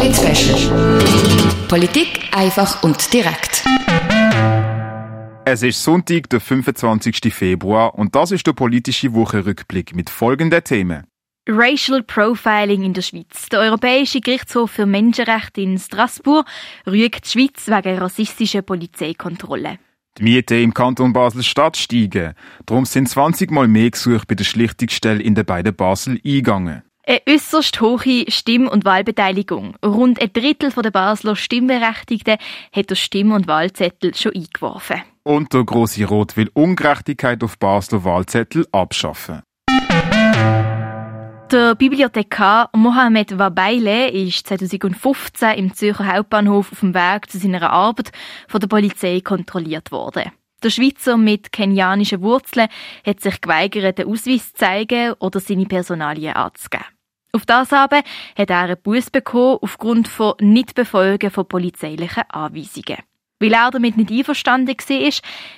Polit Politik einfach und direkt. Es ist Sonntag, der 25. Februar und das ist der politische Wochenrückblick mit folgenden Themen. Racial Profiling in der Schweiz. Der Europäische Gerichtshof für Menschenrechte in Straßburg rügt die Schweiz wegen rassistischer Polizeikontrolle. Die Mieten im Kanton Basel-Stadt steigen. Darum sind 20 Mal mehr Gesuche bei der Schlichtungsstelle in den beiden Basel eingegangen. Eine äußerst hohe Stimm- und Wahlbeteiligung. Rund ein Drittel der Basler Stimmberechtigten hat der Stimm- und Wahlzettel schon eingeworfen. Und der Grosse Rot will Ungerechtigkeit auf Basler Wahlzettel abschaffen. Der Bibliothekar Mohamed Wabeile ist 2015 im Zürcher Hauptbahnhof auf dem Weg zu seiner Arbeit von der Polizei kontrolliert worden. Der Schweizer mit kenianischen Wurzeln hat sich geweigert, den Ausweis zu zeigen oder seine Personalien anzugeben. Auf das aber hat er einen Buß bekommen aufgrund von Nichtbefolgen von polizeilichen Anweisungen. Weil er damit nicht einverstanden war,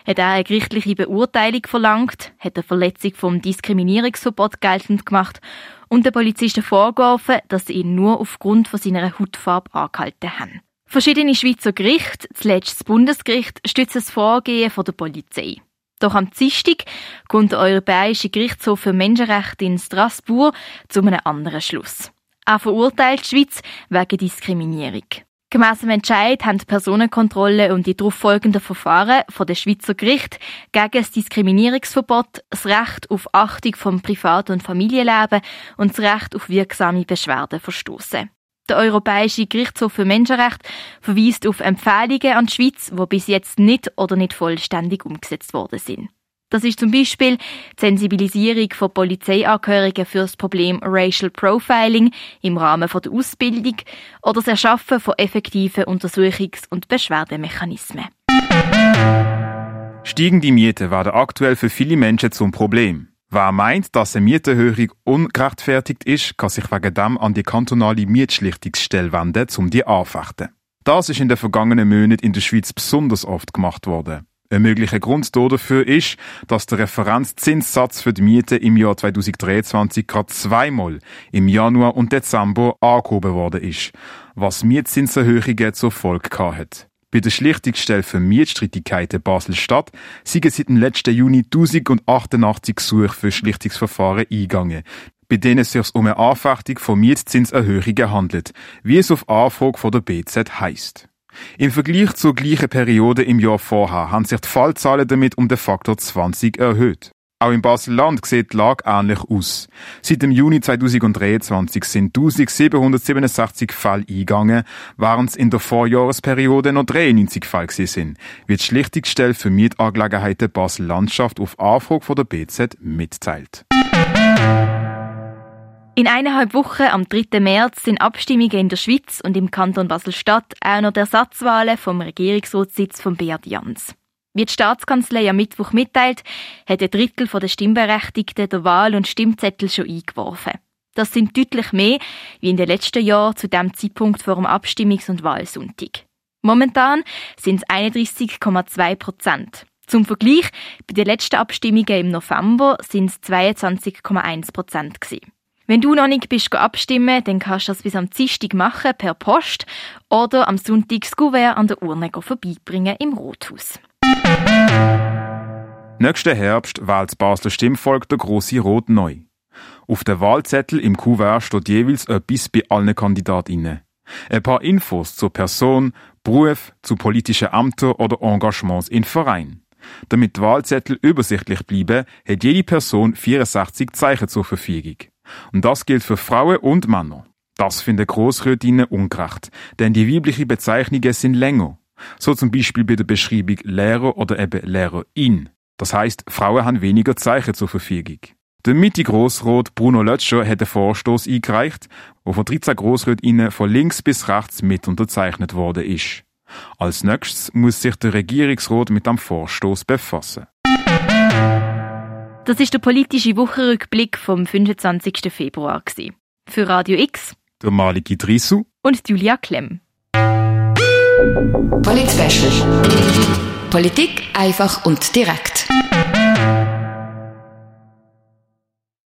hat er eine gerichtliche Beurteilung verlangt, hat eine Verletzung vom Diskriminierungsverbot geltend gemacht und den Polizisten vorgeworfen, dass sie ihn nur aufgrund von seiner Hautfarbe angehalten haben. Verschiedene Schweizer Gerichte, zuletzt das Bundesgericht, stützen das Vorgehen von der Polizei. Doch am Dienstag kommt der Europäische Gerichtshof für Menschenrechte in Straßburg zu einem anderen Schluss. Er verurteilt die Schweiz wegen Diskriminierung. Gemäss dem Entscheid haben die Personenkontrolle und die darauf folgenden Verfahren von der Schweizer Gericht gegen das Diskriminierungsverbot, das Recht auf Achtung vom Privat- und Familienleben und das Recht auf wirksame Beschwerden verstoßen. Der Europäische Gerichtshof für Menschenrechte verweist auf Empfehlungen an die Schweiz, die bis jetzt nicht oder nicht vollständig umgesetzt worden sind. Das ist zum Beispiel die Sensibilisierung von Polizeiangehörigen für das Problem Racial Profiling im Rahmen der Ausbildung oder das Erschaffen von effektiven Untersuchungs- und Beschwerdemechanismen. Steigende Mieten werden aktuell für viele Menschen zum Problem. Wer meint, dass eine Mieterhöhung ungerechtfertigt ist, kann sich wegen dem an die kantonale Mietschlichtungsstelle wenden, um die anfechten. Das ist in den vergangenen Monaten in der Schweiz besonders oft gemacht worden. Ein möglicher Grund dafür ist, dass der Referenzzinssatz für die Miete im Jahr 2023 gerade zweimal im Januar und Dezember angehoben worden ist, was Mietzinserhöhungen zur Folge hat. Bei der Schlichtungsstelle für Mietstreitigkeiten Basel-Stadt sind seit dem letzten Juni 1088 Gesuche für Schlichtungsverfahren eingegangen, bei denen es sich um eine Anfechtung von Mietzinserhöhungen handelt, wie es auf Anfrage von der BZ heisst. Im Vergleich zur gleichen Periode im Jahr vorher haben sich die Fallzahlen damit um den Faktor 20 erhöht. Auch im Basel-Land sieht die Lage ähnlich aus. Seit dem Juni 2023 sind 1767 Fälle eingegangen, während es in der Vorjahresperiode noch 93 Fälle sind, wie die Schlichtungsstelle für Mietangelegenheiten Basel-Landschaft auf Anfrage von der BZ mitteilt. In eineinhalb Wochen, am 3. März, sind Abstimmungen in der Schweiz und im Kanton Basel-Stadt auch noch der Ersatzwahlen vom Regierungsratssitz von Beat Jans. Wie die Staatskanzlei am Mittwoch mitteilt, hat ein Drittel der Stimmberechtigten der Wahl- und Stimmzettel schon eingeworfen. Das sind deutlich mehr wie in den letzten Jahren zu dem Zeitpunkt vor dem Abstimmungs- und Wahlsonntag. Momentan sind es 31,2 Prozent. Zum Vergleich, bei den letzten Abstimmungen im November sind es 22,1 Prozent Wenn du noch nicht bist abstimmen, dann kannst du das bis am Dienstag machen per Post oder am Sonntag das Gouverne an der Urne vorbeibringen im Rothaus. Nächsten Herbst wählt das Basler Stimmvolk der Grosse Rot neu. Auf dem Wahlzettel im Kuvert steht jeweils etwas bei allen Kandidatinnen. Ein paar Infos zur Person, Beruf, zu politischen Ämtern oder Engagements in Verein. Damit die Wahlzettel übersichtlich bleiben, hat jede Person 64 Zeichen zur Verfügung. Und das gilt für Frauen und Männer. Das finden Grossrätinnen ungerecht, denn die weiblichen Bezeichnungen sind länger. So zum Beispiel bei der Beschreibung Lehrer oder eben Lehrerin. Das heißt, Frauen haben weniger Zeichen zur Verfügung. Der Mitte-Grossrat Bruno Lötscher hat einen Vorstoß eingereicht, der von 13 Grossrätinnen von links bis rechts mit unterzeichnet worden ist. Als nächstes muss sich der Regierungsrat mit dem Vorstoß befassen. Das ist der politische Wochenrückblick vom 25. Februar. Für Radio X der Maliki Drisu und Julia Klemm. Polit Politik einfach und direkt.